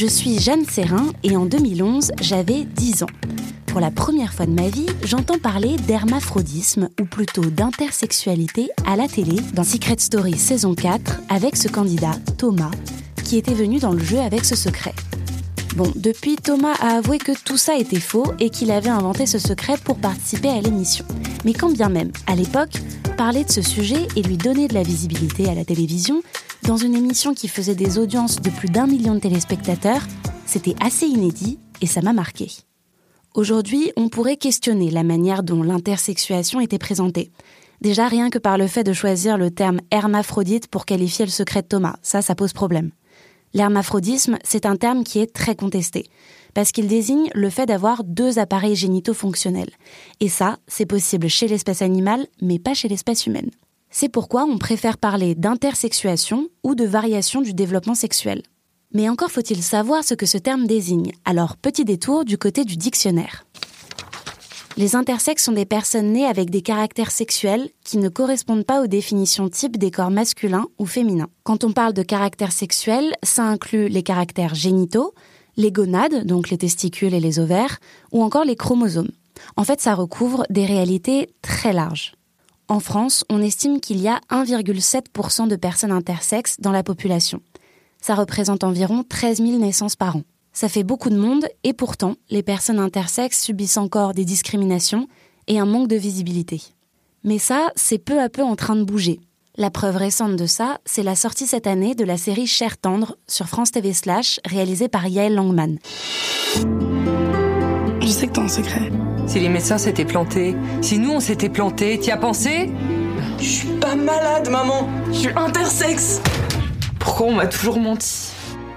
Je suis Jeanne Serrin et en 2011, j'avais 10 ans. Pour la première fois de ma vie, j'entends parler d'hermaphrodisme, ou plutôt d'intersexualité, à la télé, dans Secret Story saison 4, avec ce candidat, Thomas, qui était venu dans le jeu avec ce secret. Bon, depuis, Thomas a avoué que tout ça était faux et qu'il avait inventé ce secret pour participer à l'émission. Mais quand bien même, à l'époque, parler de ce sujet et lui donner de la visibilité à la télévision, dans une émission qui faisait des audiences de plus d'un million de téléspectateurs, c'était assez inédit et ça m'a marqué. Aujourd'hui, on pourrait questionner la manière dont l'intersexuation était présentée. Déjà rien que par le fait de choisir le terme hermaphrodite pour qualifier le secret de Thomas, ça, ça pose problème. L'hermaphrodisme, c'est un terme qui est très contesté, parce qu'il désigne le fait d'avoir deux appareils génitaux fonctionnels. Et ça, c'est possible chez l'espèce animale, mais pas chez l'espèce humaine. C'est pourquoi on préfère parler d'intersexuation ou de variation du développement sexuel. Mais encore faut-il savoir ce que ce terme désigne, alors petit détour du côté du dictionnaire. Les intersexes sont des personnes nées avec des caractères sexuels qui ne correspondent pas aux définitions types des corps masculins ou féminins. Quand on parle de caractères sexuels, ça inclut les caractères génitaux, les gonades, donc les testicules et les ovaires, ou encore les chromosomes. En fait, ça recouvre des réalités très larges. En France, on estime qu'il y a 1,7% de personnes intersexes dans la population. Ça représente environ 13 000 naissances par an. Ça fait beaucoup de monde et pourtant, les personnes intersexes subissent encore des discriminations et un manque de visibilité. Mais ça, c'est peu à peu en train de bouger. La preuve récente de ça, c'est la sortie cette année de la série Cher tendre sur France TV Slash, réalisée par Yael Langman. Je sais que t'as un secret. Si les médecins s'étaient plantés, si nous on s'était plantés, t'y as pensé? Je suis pas malade, maman. Je suis intersexe. Pourquoi on m'a toujours menti?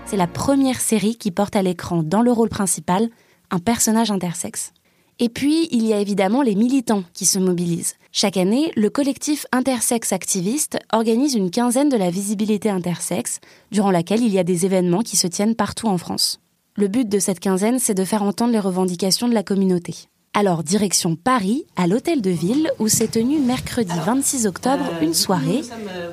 C'est la première série qui porte à l'écran dans le rôle principal un personnage intersexe. Et puis, il y a évidemment les militants qui se mobilisent. Chaque année, le collectif Intersexe Activiste organise une quinzaine de la visibilité intersexe, durant laquelle il y a des événements qui se tiennent partout en France. Le but de cette quinzaine, c'est de faire entendre les revendications de la communauté. Alors, direction Paris, à l'Hôtel de Ville, où s'est tenue mercredi 26 octobre une soirée.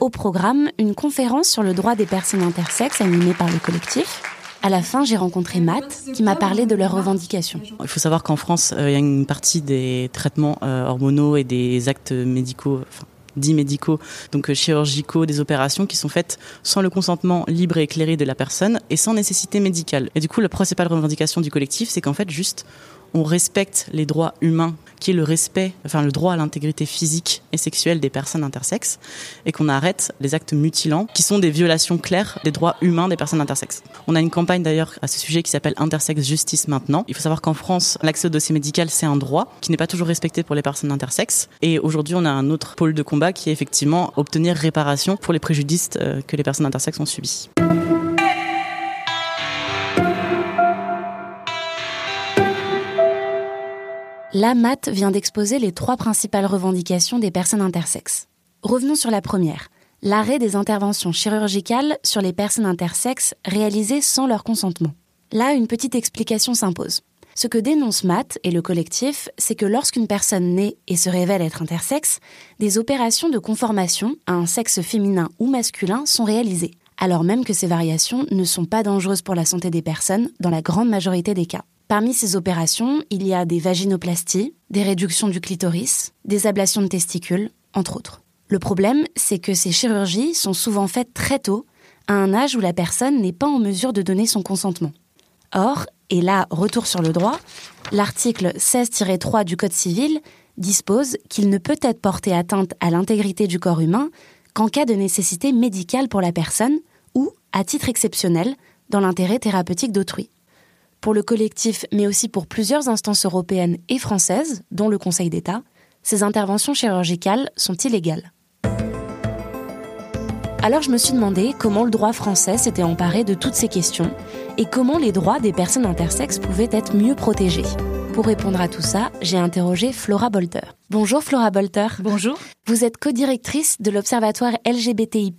Au programme, une conférence sur le droit des personnes intersexes animée par le collectif. À la fin, j'ai rencontré Matt, qui m'a parlé de leurs revendications. Il faut savoir qu'en France, euh, il y a une partie des traitements euh, hormonaux et des actes médicaux, enfin, dits médicaux, donc euh, chirurgicaux, des opérations qui sont faites sans le consentement libre et éclairé de la personne et sans nécessité médicale. Et du coup, la principale revendication du collectif, c'est qu'en fait, juste, on respecte les droits humains, qui est le respect, enfin le droit à l'intégrité physique et sexuelle des personnes intersexes, et qu'on arrête les actes mutilants, qui sont des violations claires des droits humains des personnes intersexes. On a une campagne d'ailleurs à ce sujet qui s'appelle Intersex Justice maintenant. Il faut savoir qu'en France, l'accès au dossier médical, c'est un droit qui n'est pas toujours respecté pour les personnes intersexes. Et aujourd'hui, on a un autre pôle de combat qui est effectivement obtenir réparation pour les préjudices euh, que les personnes intersexes ont subis. La MAT vient d'exposer les trois principales revendications des personnes intersexes. Revenons sur la première, l'arrêt des interventions chirurgicales sur les personnes intersexes réalisées sans leur consentement. Là, une petite explication s'impose. Ce que dénonce Matt et le collectif, c'est que lorsqu'une personne naît et se révèle être intersexe, des opérations de conformation à un sexe féminin ou masculin sont réalisées, alors même que ces variations ne sont pas dangereuses pour la santé des personnes dans la grande majorité des cas. Parmi ces opérations, il y a des vaginoplasties, des réductions du clitoris, des ablations de testicules, entre autres. Le problème, c'est que ces chirurgies sont souvent faites très tôt, à un âge où la personne n'est pas en mesure de donner son consentement. Or, et là, retour sur le droit, l'article 16-3 du Code civil dispose qu'il ne peut être porté atteinte à l'intégrité du corps humain qu'en cas de nécessité médicale pour la personne ou, à titre exceptionnel, dans l'intérêt thérapeutique d'autrui pour le collectif, mais aussi pour plusieurs instances européennes et françaises, dont le Conseil d'État, ces interventions chirurgicales sont illégales. Alors je me suis demandé comment le droit français s'était emparé de toutes ces questions et comment les droits des personnes intersexes pouvaient être mieux protégés. Pour répondre à tout ça, j'ai interrogé Flora Bolter. Bonjour Flora Bolter. Bonjour. Vous êtes co-directrice de l'Observatoire LGBTI+,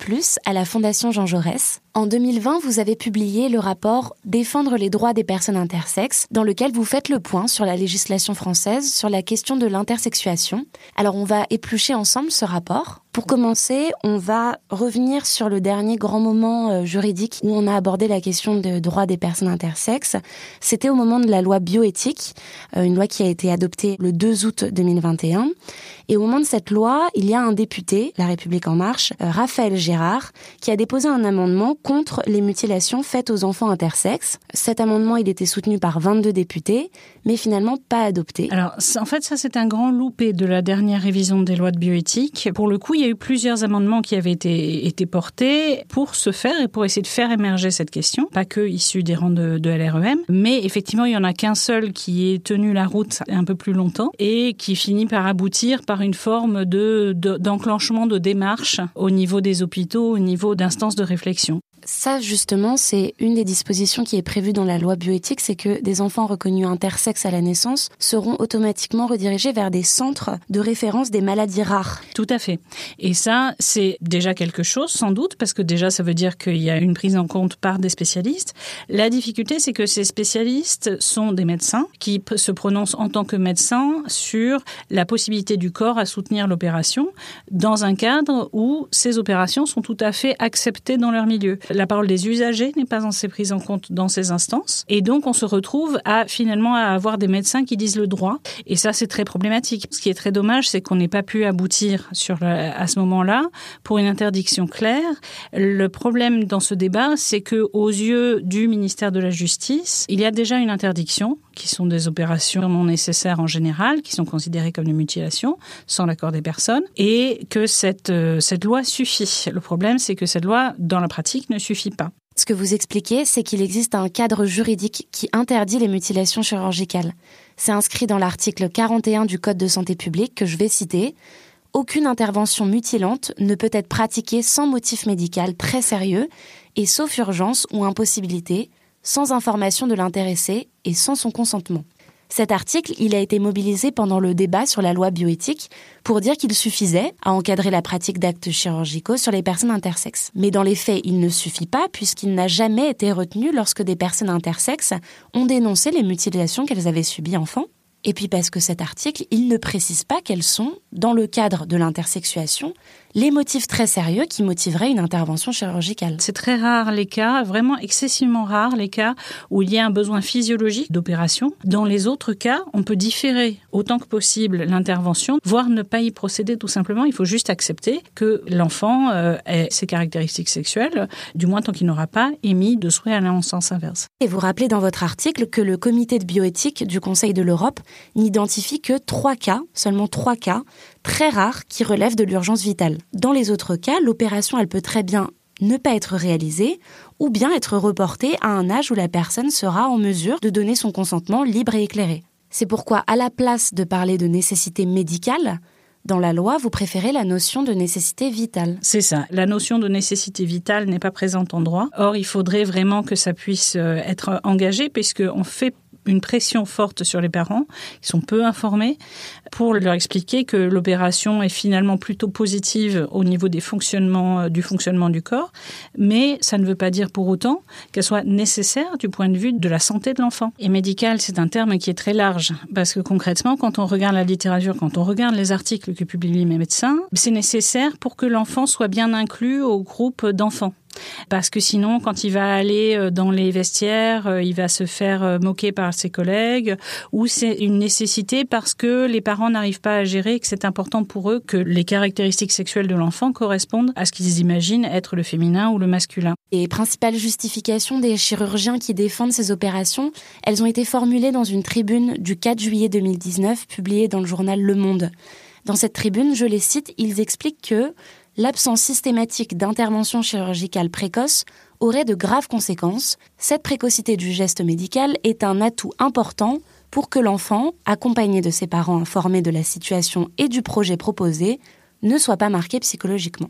à la Fondation Jean Jaurès. En 2020, vous avez publié le rapport Défendre les droits des personnes intersexes, dans lequel vous faites le point sur la législation française sur la question de l'intersexuation. Alors on va éplucher ensemble ce rapport. Pour commencer, on va revenir sur le dernier grand moment euh, juridique où on a abordé la question des droits des personnes intersexes. C'était au moment de la loi bioéthique, euh, une loi qui a été adoptée le 2 août 2021. Museum. Et au moment de cette loi, il y a un député, La République en marche, euh, Raphaël Gérard, qui a déposé un amendement contre les mutilations faites aux enfants intersexes. Cet amendement, il était soutenu par 22 députés, mais finalement pas adopté. Alors, en fait, ça, c'est un grand loupé de la dernière révision des lois de bioéthique. Pour le coup, il y a eu plusieurs amendements qui avaient été, portés pour se faire et pour essayer de faire émerger cette question, pas que issus des rangs de, de LREM, mais effectivement, il y en a qu'un seul qui est tenu la route un peu plus longtemps et qui finit par aboutir par une forme de d'enclenchement de, démarche au niveau des hôpitaux, au niveau d'instances de réflexion. Ça, justement, c'est une des dispositions qui est prévue dans la loi bioéthique, c'est que des enfants reconnus intersexes à la naissance seront automatiquement redirigés vers des centres de référence des maladies rares. Tout à fait. Et ça, c'est déjà quelque chose, sans doute, parce que déjà, ça veut dire qu'il y a une prise en compte par des spécialistes. La difficulté, c'est que ces spécialistes sont des médecins qui se prononcent en tant que médecins sur la possibilité du corps à soutenir l'opération dans un cadre où ces opérations sont tout à fait acceptées dans leur milieu la parole des usagers n'est pas assez prise en compte dans ces instances. Et donc, on se retrouve à finalement à avoir des médecins qui disent le droit. Et ça, c'est très problématique. Ce qui est très dommage, c'est qu'on n'ait pas pu aboutir sur à ce moment-là pour une interdiction claire. Le problème dans ce débat, c'est que aux yeux du ministère de la Justice, il y a déjà une interdiction qui sont des opérations non nécessaires en général, qui sont considérées comme des mutilations sans l'accord des personnes, et que cette, euh, cette loi suffit. Le problème, c'est que cette loi, dans la pratique, ne Ce que vous expliquez, c'est qu'il existe un cadre juridique qui interdit les mutilations chirurgicales. C'est inscrit dans l'article 41 du Code de santé publique que je vais citer. Aucune intervention mutilante ne peut être pratiquée sans motif médical très sérieux et sauf urgence ou impossibilité, sans information de l'intéressé et sans son consentement. Cet article, a été mobilisé pendant le débat sur la loi bioéthique pour dire qu'il suffisait à encadrer la pratique d'actes chirurgicaux sur les personnes intersexes. Mais dans les faits, il ne suffit pas puisqu'il n'a jamais été retenu lorsque des personnes intersexes ont dénoncé les mutilations qu'elles avaient subies enfant. Et puis parce que cet article, il ne précise pas quels sont, dans le cadre de l'intersexuation, les motifs très sérieux qui motiveraient une intervention chirurgicale. C'est très rare les cas, vraiment excessivement rare les cas où il y a un besoin physiologique d'opération. Dans les autres cas, on peut différer autant que possible l'intervention, voire ne pas y procéder tout simplement. Il faut juste accepter que l'enfant euh, ait ses caractéristiques sexuelles, du moins tant qu'il n'aura pas émis de souhait à en sens inverse. Et vous rappelez dans votre article que le comité de bioéthique du Conseil de l'Europe n'identifie que trois cas, seulement trois cas, très rares qui relèvent de l'urgence vitale. Dans les autres cas, l'opération, elle peut très bien ne pas être réalisée ou bien être reportée à un âge où la personne sera en mesure de donner son consentement libre et éclairé. C'est pourquoi, à la place de parler de nécessité médicale, dans la loi, vous préférez la notion de nécessité vitale. C'est ça. La notion de nécessité vitale n'est pas présente en droit. Or, il faudrait vraiment que ça puisse euh, être engagé puisqu'on fait une pression forte sur les parents, qui sont peu informés, pour leur expliquer que l'opération est finalement plutôt positive au niveau des fonctionnements, euh, du fonctionnement du corps, mais ça ne veut pas dire pour autant qu'elle soit nécessaire du point de vue de la santé de l'enfant. Et médical, c'est un terme qui est très large, parce que concrètement, quand on regarde la littérature, quand on regarde les articles que publient mes médecins, c'est nécessaire pour que l'enfant soit bien inclus au groupe d'enfants. Parce que sinon, quand il va aller euh, dans les vestiaires, euh, il va se faire euh, moquer par ses collègues, ou c'est une nécessité parce que les parents n'arrivent pas à gérer, que c'est important pour eux que les caractéristiques sexuelles de l'enfant correspondent à ce qu'ils imaginent être le féminin ou le masculin. Les principales justifications des chirurgiens qui défendent ces opérations, elles ont été formulées dans une tribune du 4 juillet 2019 publiée dans le journal Le Monde. Dans cette tribune, je les cite, ils expliquent que l'absence systématique d'intervention chirurgicale précoce aurait de graves conséquences. Cette précocité du geste médical est un atout important pour que l'enfant, accompagné de ses parents informés de la situation et du projet proposé, ne soit pas marqué psychologiquement.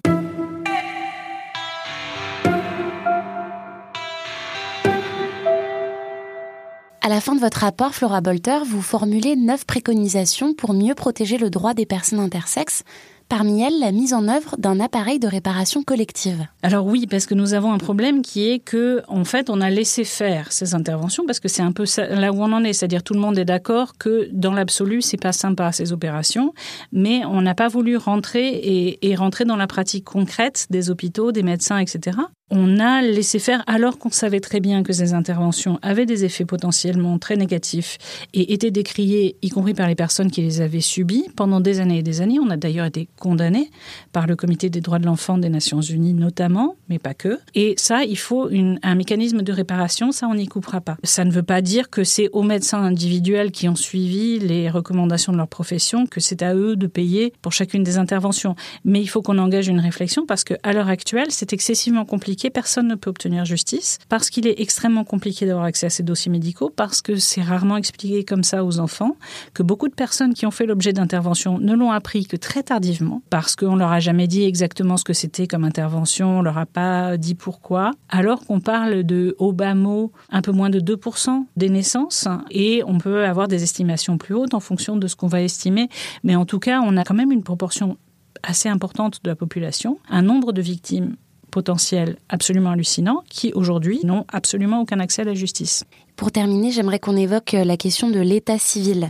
À la fin de votre rapport, Flora Bolter, vous formulez neuf préconisations pour mieux protéger le droit des personnes intersexes parmi elles la mise en œuvre d'un appareil de réparation collective. Alors oui, parce que nous avons un problème qui est que, en fait, on a laissé faire ces interventions parce que c'est un peu là où on en est, c'est-à-dire tout le monde est d'accord que dans l'absolu, c'est pas sympa ces opérations, mais on n'a pas voulu rentrer et, et rentrer dans la pratique concrète des hôpitaux, des médecins, etc on a laissé faire alors qu'on savait très bien que ces interventions avaient des effets potentiellement très négatifs et étaient décriés, y compris par les personnes qui les avaient subies pendant des années et des années. On a d'ailleurs été condamnés par le Comité des droits de l'enfant des Nations Unies notamment, mais pas que. Et ça, il faut un mécanisme de réparation, ça on n'y coupera pas. Ça ne veut pas dire que c'est aux médecins individuels qui ont suivi les recommandations de leur profession que c'est à eux de payer pour chacune des interventions. Mais il faut qu'on engage une réflexion parce qu'à l'heure actuelle, c'est excessivement compliqué personne ne peut obtenir justice, parce qu'il est extrêmement compliqué d'avoir accès à ces dossiers médicaux, parce que c'est rarement expliqué comme ça aux enfants, que beaucoup de personnes qui ont fait l'objet d'interventions ne l'ont appris que très tardivement, parce qu'on leur a jamais dit exactement ce que c'était comme intervention, on leur a pas dit pourquoi, alors qu'on parle de au bas mot un peu moins de 2% des naissances, et on peut avoir des estimations plus hautes en fonction de ce qu'on va estimer, mais en tout cas, on a quand même une proportion assez importante de la population, un nombre de victimes potentiels absolument hallucinants qui aujourd'hui n'ont absolument aucun accès à la justice. Pour terminer, j'aimerais qu'on évoque euh, la question de l'état civil.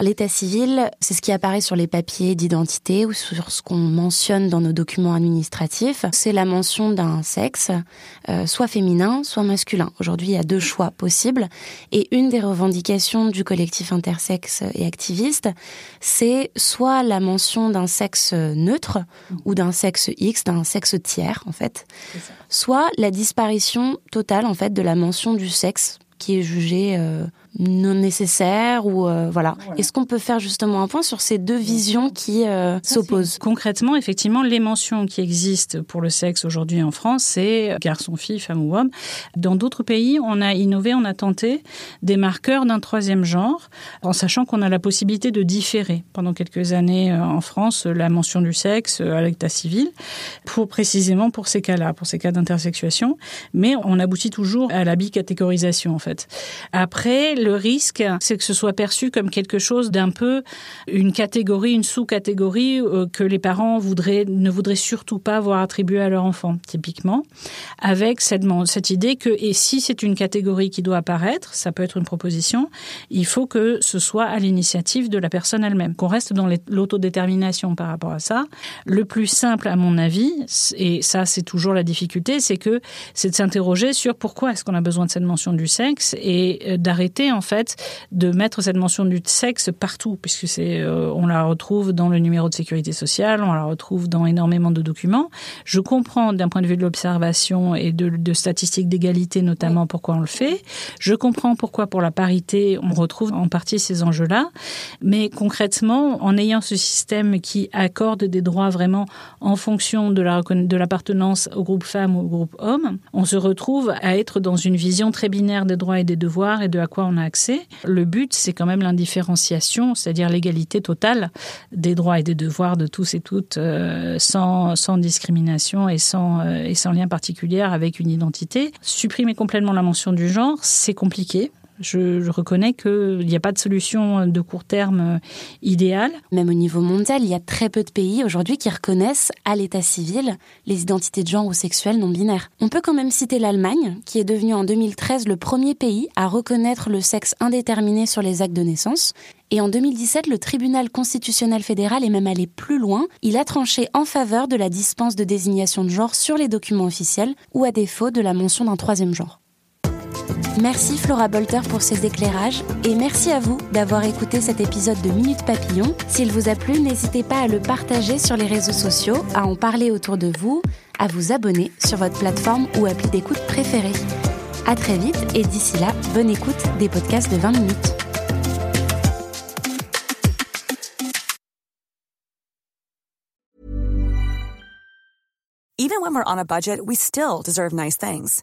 L'état civil, c'est ce qui apparaît sur les papiers d'identité ou sur ce qu'on mentionne dans nos documents administratifs. C'est la mention d'un sexe, euh, soit féminin, soit masculin. Aujourd'hui, il y a deux choix possibles. Et une des revendications du collectif intersexe et activiste, c'est soit la mention d'un sexe neutre ou d'un sexe X, d'un sexe tiers, en fait, soit la disparition totale, en fait, de la mention du sexe qui est jugé euh, non nécessaire ou euh, voilà. Est-ce qu'on peut faire justement un point sur ces deux visions qui euh, s'opposent? Concrètement, effectivement, les mentions qui existent pour le sexe aujourd'hui en France, c'est garçon, fille, femme ou homme. Dans d'autres pays, on a innové, on a tenté des marqueurs d'un troisième genre, en sachant qu'on a la possibilité de différer pendant quelques années euh, en France la mention du sexe à l'état civil, pour précisément pour ces cas-là, pour ces cas d'intersexuation. Mais on aboutit toujours à la bicatégorisation en fait. Après, le risque, c'est que ce soit perçu comme quelque chose d'un peu une catégorie, une sous-catégorie euh, que les parents voudraient, ne voudraient surtout pas voir attribuée à leur enfant, typiquement, avec cette, cette idée que, et si c'est une catégorie qui doit apparaître, ça peut être une proposition, il faut que ce soit à l'initiative de la personne elle-même, qu'on reste dans l'autodétermination par rapport à ça. Le plus simple, à mon avis, et ça c'est toujours la difficulté, c'est que c'est de s'interroger sur pourquoi est-ce qu'on a besoin de cette mention du sexe et euh, en fait de mettre cette mention du sexe partout, puisque c'est, euh, on la retrouve dans le numéro de sécurité sociale, on la retrouve dans énormément de documents. Je comprends d'un point de vue de l'observation et de, de statistiques d'égalité notamment pourquoi on le fait. Je comprends pourquoi pour la parité on retrouve en partie ces enjeux-là, mais concrètement, en ayant ce système qui accorde des droits vraiment en fonction de la de l'appartenance au groupe femme ou au groupe homme, on se retrouve à être dans une vision très binaire des droits et des devoirs et de à quoi on accès. Le but, c'est quand même l'indifférenciation, c'est-à-dire l'égalité totale des droits et des devoirs de tous et toutes, euh, sans, sans discrimination et sans, euh, et sans lien particulier avec une identité. Supprimer complètement la mention du genre, c'est compliqué. Je, reconnais qu'il n'y a pas de solution de court terme euh, idéale. Même au niveau mondial, il y a très peu de pays aujourd'hui qui reconnaissent à l'état civil les identités de genre ou sexuelles non binaires. On peut quand même citer l'Allemagne, qui est devenue en 2013 le premier pays à reconnaître le sexe indéterminé sur les actes de naissance. Et en 2017, le tribunal constitutionnel fédéral est même allé plus loin. Il a tranché en faveur de la dispense de désignation de genre sur les documents officiels ou à défaut de la mention d'un troisième genre. Merci Flora Bolter pour ces éclairages et merci à vous d'avoir écouté cet épisode de Minute Papillon. S'il vous a plu, n'hésitez pas à le partager sur les réseaux sociaux, à en parler autour de vous, à vous abonner sur votre plateforme ou appli d'écoute préférée. À très vite et d'ici là, bonne écoute des podcasts de 20 minutes. Even when we're on a budget, we still deserve nice things.